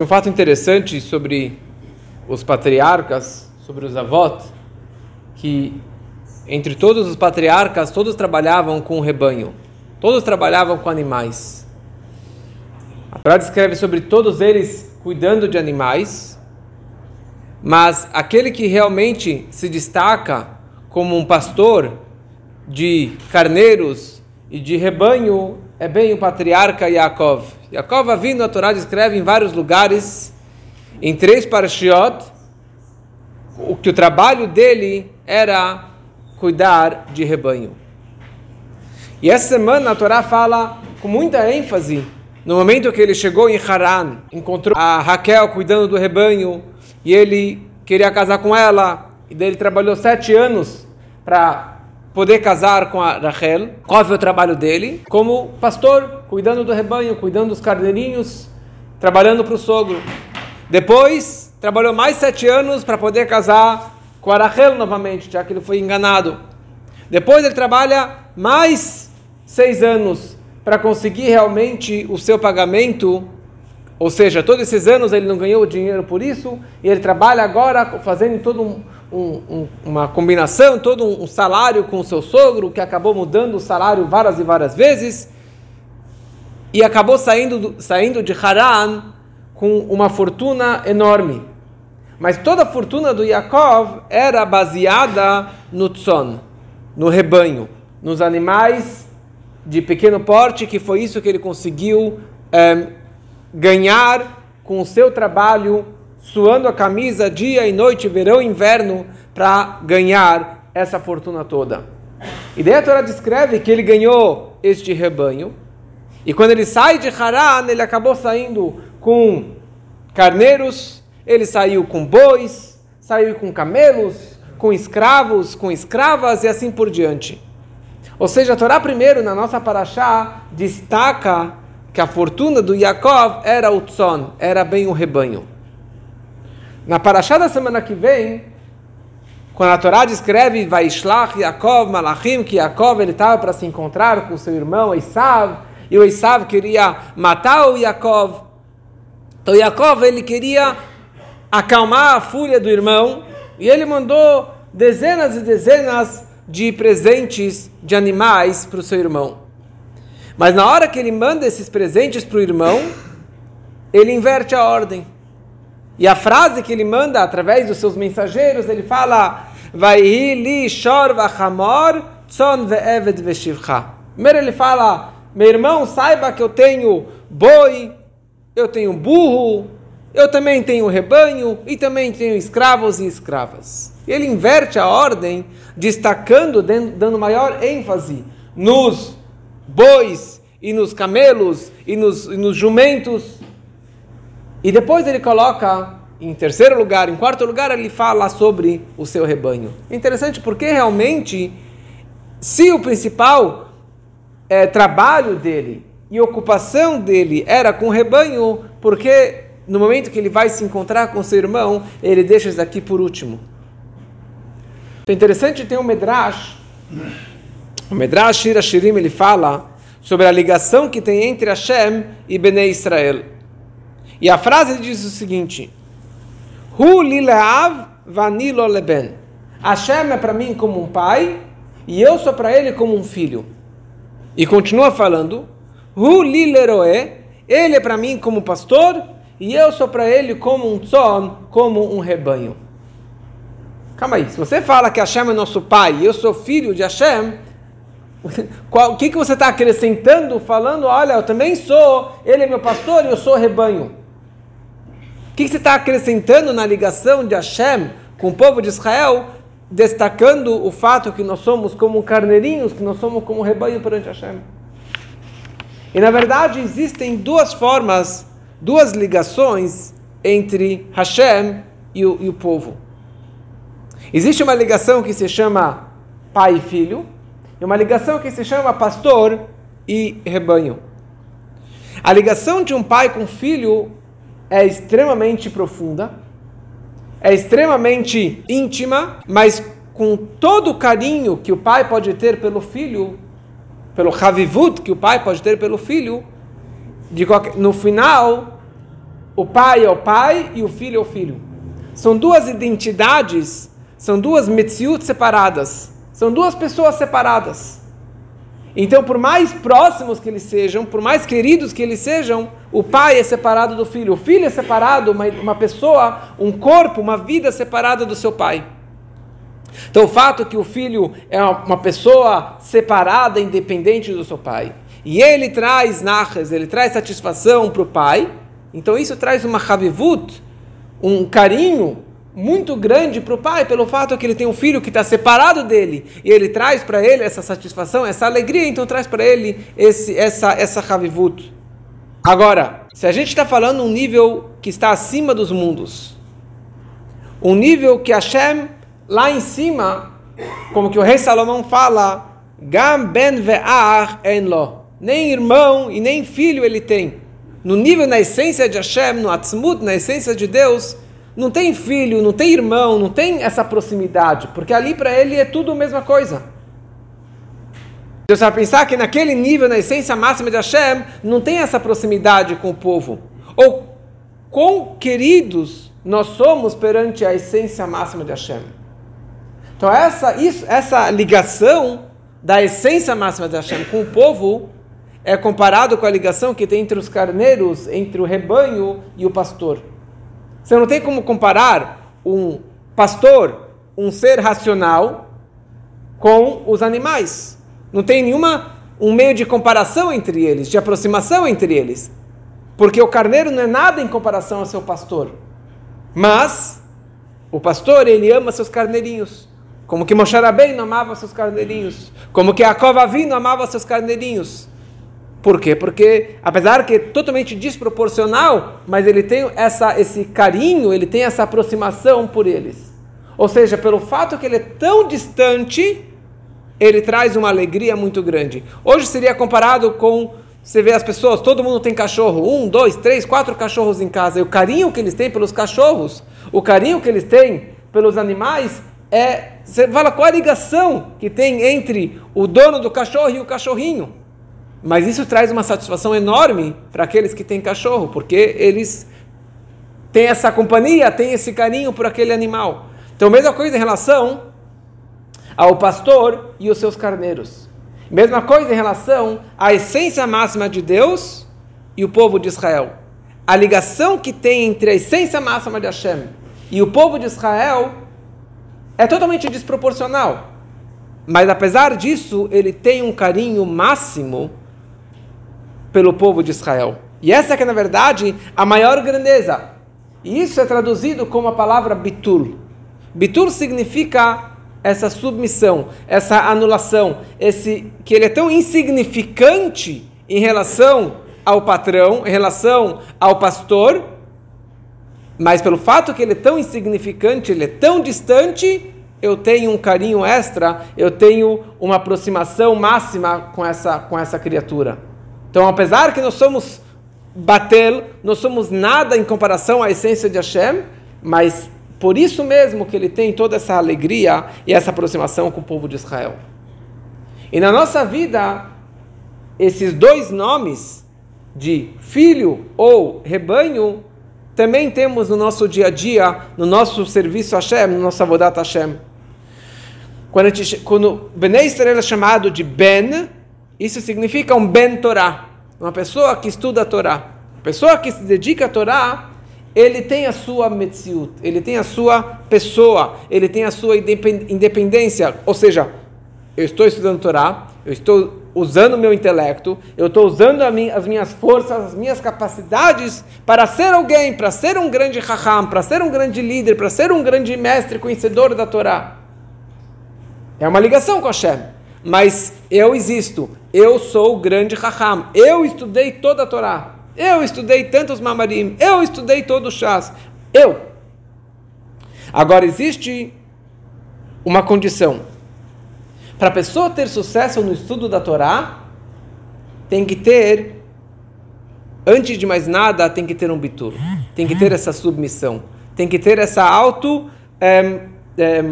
Um fato interessante sobre os patriarcas, sobre os avós, que entre todos os patriarcas, todos trabalhavam com o rebanho, todos trabalhavam com animais. A Torá descreve sobre todos eles cuidando de animais, mas aquele que realmente se destaca como um pastor de carneiros e de rebanho é bem o patriarca Yaakov. Yaakov vindo a Torá descreve em vários lugares, em três parashiot, o que o trabalho dele era cuidar de rebanho. E essa semana a Torá fala com muita ênfase, no momento que ele chegou em Haran, encontrou a Raquel cuidando do rebanho, e ele queria casar com ela, e daí ele trabalhou sete anos para poder casar com a Rachel. Qual foi o trabalho dele? Como pastor, cuidando do rebanho, cuidando dos carneirinhos, trabalhando para o sogro. Depois, trabalhou mais sete anos para poder casar com a Rachel novamente, já que ele foi enganado. Depois ele trabalha mais seis anos para conseguir realmente o seu pagamento ou seja, todos esses anos ele não ganhou dinheiro por isso, e ele trabalha agora fazendo todo um, um, um, uma combinação, todo um salário com o seu sogro, que acabou mudando o salário várias e várias vezes, e acabou saindo, saindo de Haran com uma fortuna enorme. Mas toda a fortuna do Yaakov era baseada no tzon, no rebanho, nos animais de pequeno porte, que foi isso que ele conseguiu eh, ganhar com o seu trabalho, suando a camisa dia e noite, verão e inverno, para ganhar essa fortuna toda. E daí a Torá descreve que ele ganhou este rebanho, e quando ele sai de Haran, ele acabou saindo com carneiros, ele saiu com bois, saiu com camelos, com escravos, com escravas e assim por diante. Ou seja, a Torá primeiro, na nossa paraxá, destaca que a fortuna do Yaakov era o tzon, era bem o rebanho. Na paraxá da semana que vem, quando a Torá descreve Vaishlach Yaakov Malachim, que Yaakov ele estava para se encontrar com seu irmão Esav, e o Esav queria matar o Yaakov. Então Yaakov ele queria acalmar a fúria do irmão, e ele mandou dezenas e dezenas de presentes de animais para o seu irmão. Mas na hora que ele manda esses presentes para o irmão, ele inverte a ordem. E a frase que ele manda através dos seus mensageiros, ele fala: Vai li shor vachamor tzon ve'eved veshivcha. Primeiro ele fala: Meu irmão, saiba que eu tenho boi, eu tenho burro, eu também tenho rebanho e também tenho escravos e escravas. Ele inverte a ordem, destacando, dando maior ênfase nos bois e nos camelos e nos, e nos jumentos. E depois ele coloca em terceiro lugar, em quarto lugar, ele fala sobre o seu rebanho. Interessante porque realmente, se o principal é, trabalho dele e ocupação dele era com o rebanho, porque no momento que ele vai se encontrar com seu irmão, ele deixa isso daqui por último. Então, interessante tem um Medrash o Medrash Shira Shirim ele fala sobre a ligação que tem entre Hashem e Bnei Israel. E a frase diz o seguinte: Hu lileav vanilo leben. Hashem é para mim como um pai e eu sou para ele como um filho. E continua falando: Hu lileroe. Ele é para mim como pastor e eu sou para ele como um tzon, como um rebanho. Calma aí, se você fala que Hashem é nosso pai e eu sou filho de Hashem, o que, que você está acrescentando, falando, olha, eu também sou, ele é meu pastor e eu sou rebanho. Que, que você está acrescentando na ligação de Hashem com o povo de Israel, destacando o fato que nós somos como carneirinhos, que nós somos como rebanho perante Hashem? E na verdade existem duas formas, duas ligações entre Hashem e o, e o povo. Existe uma ligação que se chama pai e filho, e uma ligação que se chama pastor e rebanho. A ligação de um pai com filho é extremamente profunda, é extremamente íntima, mas com todo o carinho que o pai pode ter pelo filho, pelo Havivut que o pai pode ter pelo filho, qualquer, no final, o pai é o pai e o filho é o filho. São duas identidades, são duas metziut separadas. São duas pessoas separadas. Então, por mais próximos que eles sejam, por mais queridos que eles sejam, o pai é separado do filho, o filho é separado, uma, uma pessoa, um corpo, uma vida separada do seu pai. Então, o fato que o filho é uma pessoa separada, independente do seu pai, e ele traz nachas, ele traz satisfação para o pai, então isso traz uma havivut, um carinho muito grande para o pai, pelo fato que ele tem um filho que está separado dele, e ele traz para ele essa satisfação, essa alegria, então traz para ele esse, essa, essa havivut. Agora, se a gente está falando um nível que está acima dos mundos, um nível que Hashem lá em cima, como que o rei Salomão fala, Gam ben ve'ar en lo. Nem irmão e nem filho ele tem. No nível, na essência de Hashem, no Atzmut, na essência de Deus, não tem filho, não tem irmão, não tem essa proximidade, porque ali para ele é tudo a mesma coisa. Você vai pensar que naquele nível, na essência máxima de Hashem, não tem essa proximidade com o povo. Ou quão queridos nós somos perante a essência máxima de Hashem. Então essa, isso, essa ligação da essência máxima de Hashem com o povo é comparado com a ligação que tem entre os carneiros, entre o rebanho e o pastor. Você não tem como comparar um pastor, um ser racional, com os animais. Não tem nenhuma um meio de comparação entre eles, de aproximação entre eles. Porque o carneiro não é nada em comparação ao seu pastor. Mas o pastor, ele ama seus carneirinhos. Como que Moshe Rabbeinu amava seus carneirinhos. Como que Jacob Avino amava seus carneirinhos. Por quê? Porque, apesar que é totalmente desproporcional, mas ele tem essa, esse carinho, ele tem essa aproximação por eles. Ou seja, pelo fato que ele é tão distante, ele traz uma alegria muito grande. Hoje seria comparado com você vê as pessoas, todo mundo tem cachorro, um, dois, três, quatro cachorros em casa. E o carinho que eles têm pelos cachorros, o carinho que eles têm pelos animais, é, você fala qual a ligação que tem entre o dono do cachorro e o cachorrinho. Mas isso traz uma satisfação enorme para aqueles que têm cachorro, porque eles têm essa companhia, têm esse carinho por aquele animal. Então, mesma coisa em relação ao pastor e os seus carneiros. Mesma coisa em relação à essência máxima de Deus e o povo de Israel. A ligação que tem entre a essência máxima de Hashem e o povo de Israel é totalmente desproporcional. Mas apesar disso, ele tem um carinho máximo pelo povo de Israel. E essa é que é, na verdade, a maior grandeza. E isso é traduzido como a palavra bitul. Bitul significa essa submissão, essa anulação, esse que ele é tão insignificante em relação ao patrão, em relação ao pastor, mas pelo fato que ele é tão insignificante, ele é tão distante, eu tenho um carinho extra, eu tenho uma aproximação máxima com essa, com essa criatura. Então, apesar que nós somos batel, nós somos nada em comparação à essência de Hashem, mas por isso mesmo que ele tem toda essa alegria e essa aproximação com o povo de Israel. E na nossa vida, esses dois nomes de filho ou rebanho também temos no nosso dia a dia, no nosso serviço a Hashem, no nosso avodat Hashem. Quando, a gente, quando Bnei Israel é chamado de Ben, isso significa um Ben Torah, uma pessoa que estuda a Torá. A pessoa que se dedica à Torá, ele tem a sua metziut, ele tem a sua pessoa, ele tem a sua independência. Ou seja, eu estou estudando Torá, eu estou usando o meu intelecto, eu estou usando as minhas forças, as minhas capacidades para ser alguém, para ser um grande raham, para ser um grande líder, para ser um grande mestre, conhecedor da Torá. É uma ligação com Hashem. Mas eu existo, eu sou o grande raham, eu estudei toda a Torá, eu estudei tantos mamarim, eu estudei todo o chás, eu. Agora existe uma condição. Para a pessoa ter sucesso no estudo da Torá, tem que ter, antes de mais nada, tem que ter um bitur, tem que ter essa submissão, tem que ter essa auto. É, é,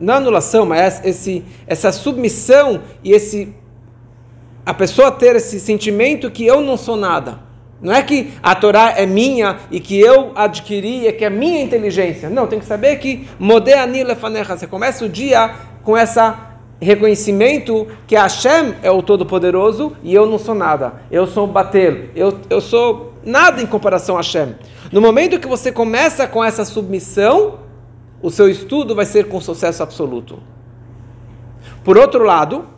não anulação, mas esse, essa submissão e esse a pessoa ter esse sentimento que eu não sou nada. Não é que a Torá é minha e que eu adquiri, é que é minha inteligência. Não, tem que saber que Modeani lefanecha. Você começa o dia com esse reconhecimento que Hashem é o Todo-Poderoso e eu não sou nada. Eu sou o bater. Eu, eu sou nada em comparação a Hashem. No momento que você começa com essa submissão, o seu estudo vai ser com sucesso absoluto. Por outro lado,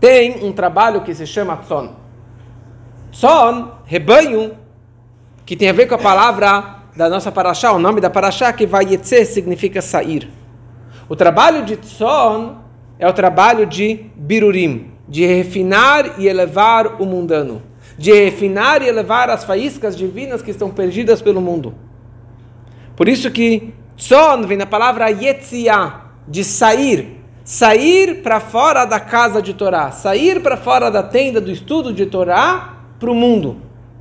tem um trabalho que se chama Tzon. Tzon, rebanho, que tem a ver com a palavra da nossa paraxá, o nome da paraxá, que vai yetze, significa sair. O trabalho de Tzon é o trabalho de Birurim, de refinar e elevar o mundano, de refinar e elevar as faíscas divinas que estão perdidas pelo mundo. Por isso que Tzon vem da palavra Yetzia, de sair, sair para fora da casa de Torá, sair para fora da tenda do estudo de Torá para o mundo.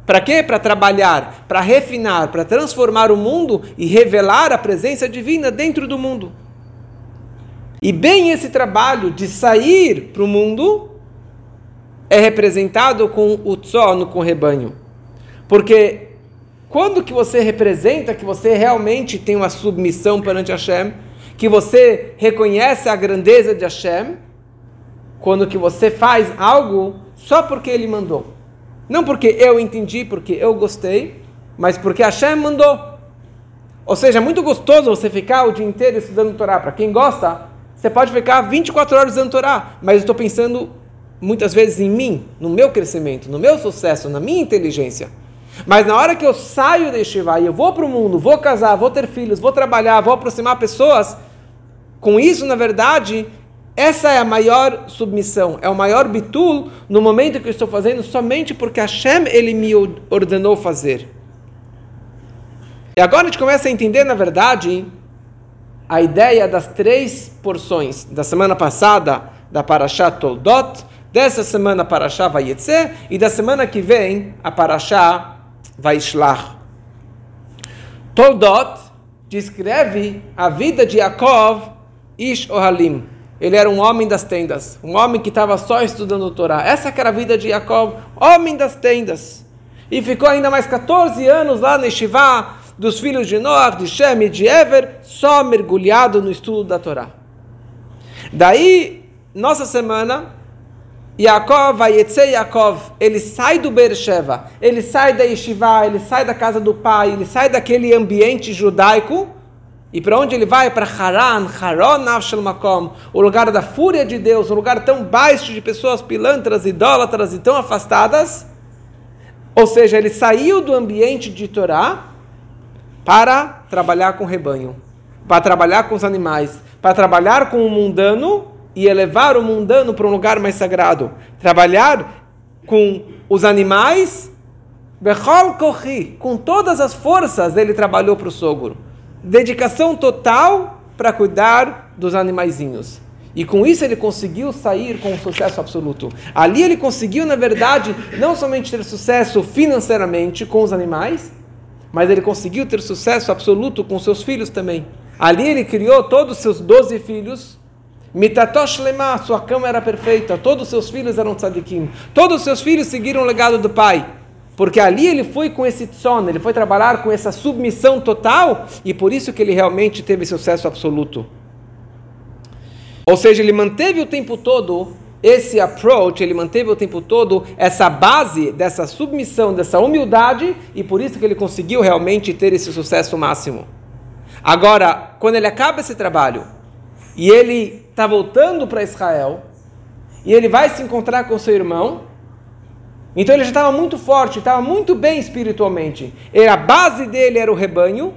Para quê? Para trabalhar, para refinar, para transformar o mundo e revelar a presença divina dentro do mundo. E bem esse trabalho de sair para o mundo é representado com o tzono, com o rebanho. Porque quando que você representa que você realmente tem uma submissão perante Hashem, que você reconhece a grandeza de Hashem, quando que você faz algo só porque ele mandou. Não porque eu entendi, porque eu gostei, mas porque Hashem mandou. Ou seja, é muito gostoso você ficar o dia inteiro estudando Torá. Para quem gosta, você pode ficar 24 horas estudando Torá, mas eu estou pensando muitas vezes em mim, no meu crescimento, no meu sucesso, na minha inteligência. Mas na hora que eu saio de Shiva e eu vou para o mundo, vou casar, vou ter filhos, vou trabalhar, vou aproximar pessoas, com isso, na verdade, essa é a maior submissão, é o maior bitul no momento que eu estou fazendo somente porque Hashem ele me ordenou fazer. E agora a gente começa a entender, na verdade, a ideia das três porções da semana passada da Parashat Toldot, dessa semana a Parashat Vayetze e da semana que vem a Parashat Vaishlach. Toldot descreve a vida de Yaakov Ish Ohalim. Ele era um homem das tendas, um homem que estava só estudando o Torá. Essa era a vida de Yaakov, homem das tendas. E ficou ainda mais 14 anos lá no Shivá dos filhos de Noah, de Shem e de Ever, só mergulhado no estudo da Torá. Daí, nossa semana, Yaakov, Vayetze Yaakov, ele sai do Beersheba, ele sai da Yeshiva, ele sai da casa do pai, ele sai daquele ambiente judaico, e para onde ele vai? Para Haran, Haron Nafshel Makom, o lugar da fúria de Deus, um lugar tão baixo de pessoas pilantras, idólatras e tão afastadas. Ou seja, ele saiu do ambiente de Torá para trabalhar com o rebanho, para trabalhar com os animais, para trabalhar com o mundano e elevar o mundano para um lugar mais sagrado. Trabalhar com os animais, Bechol Kochi, com todas as forças ele trabalhou para o sogro. Dedicação total para cuidar dos animaizinhos. E com isso ele conseguiu sair com um sucesso absoluto. Ali ele conseguiu, na verdade, não somente ter sucesso financeiramente com os animais, mas ele conseguiu ter sucesso absoluto com seus filhos também. Ali ele criou todos os seus doze filhos Mitatosh lema, sua cama era perfeita, todos os seus filhos eram tzadikim, todos os seus filhos seguiram o legado do pai, porque ali ele foi com esse tson, ele foi trabalhar com essa submissão total, e por isso que ele realmente teve sucesso absoluto. Ou seja, ele manteve o tempo todo esse approach, ele manteve o tempo todo essa base dessa submissão, dessa humildade, e por isso que ele conseguiu realmente ter esse sucesso máximo. Agora, quando ele acaba esse trabalho, e ele está voltando para Israel e ele vai se encontrar com seu irmão. Então ele já estava muito forte, estava muito bem espiritualmente. E a base dele era o rebanho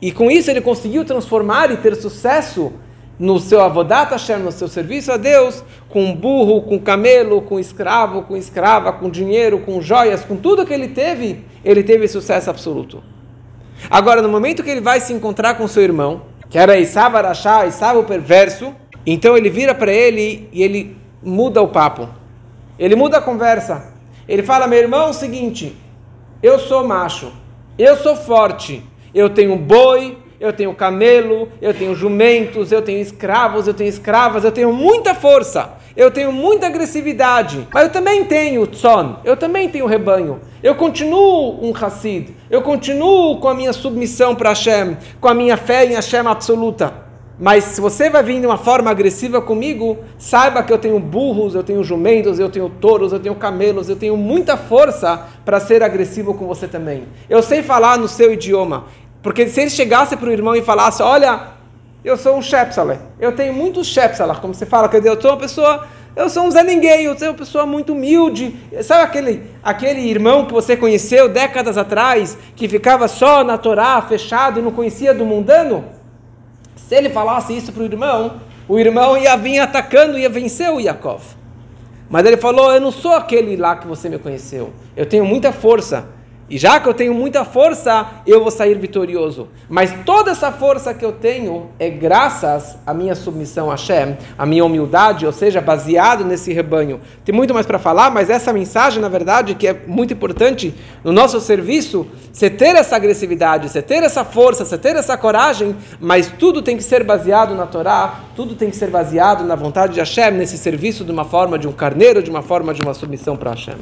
e com isso ele conseguiu transformar e ter sucesso no seu avodat Hashem, no seu serviço a Deus, com burro, com camelo, com escravo, com escrava, com dinheiro, com joias, com tudo que ele teve, ele teve sucesso absoluto. Agora, no momento que ele vai se encontrar com seu irmão, que era Isav Arashá, Isav o perverso, então ele vira para ele e ele muda o papo. Ele muda a conversa. Ele fala: Meu irmão, é o seguinte, eu sou macho, eu sou forte, eu tenho boi, eu tenho camelo, eu tenho jumentos, eu tenho escravos, eu tenho escravas, eu tenho muita força. eu tenho muita agressividade, mas eu também tenho tzon, eu também tenho rebanho. Eu continuo um Hassid, eu continuo com a minha submissão para Hashem, com a minha fé em Hashem absoluta. Mas se você vai vir de uma forma agressiva comigo, saiba que eu tenho burros, eu tenho jumentos, eu tenho touros, eu tenho camelos, eu tenho muita força para ser agressivo com você também. Eu sei falar no seu idioma. Porque se ele chegasse para o irmão e falasse, olha, eu sou um Shepsale, eu tenho muitos Shepsala, como você fala, quer dizer, eu sou uma pessoa, eu sou um Zé Ninguém, eu sou uma pessoa muito humilde. Sabe aquele, aquele irmão que você conheceu décadas atrás, que ficava só na Torá, fechado e não conhecia do mundano? Se ele falasse isso para o irmão, o irmão ia vir atacando, ia vencer o Yaakov. Mas ele falou: Eu não sou aquele lá que você me conheceu. Eu tenho muita força. E já que eu tenho muita força, eu vou sair vitorioso. Mas toda essa força que eu tenho é graças à minha submissão a Hashem, à minha humildade, ou seja, baseado nesse rebanho. Tem muito mais para falar, mas essa mensagem, na verdade, que é muito importante no nosso serviço, você ter essa agressividade, você ter essa força, você ter essa coragem, mas tudo tem que ser baseado na Torá, tudo tem que ser baseado na vontade de Hashem, nesse serviço de uma forma de um carneiro, de uma forma de uma submissão para Hashem.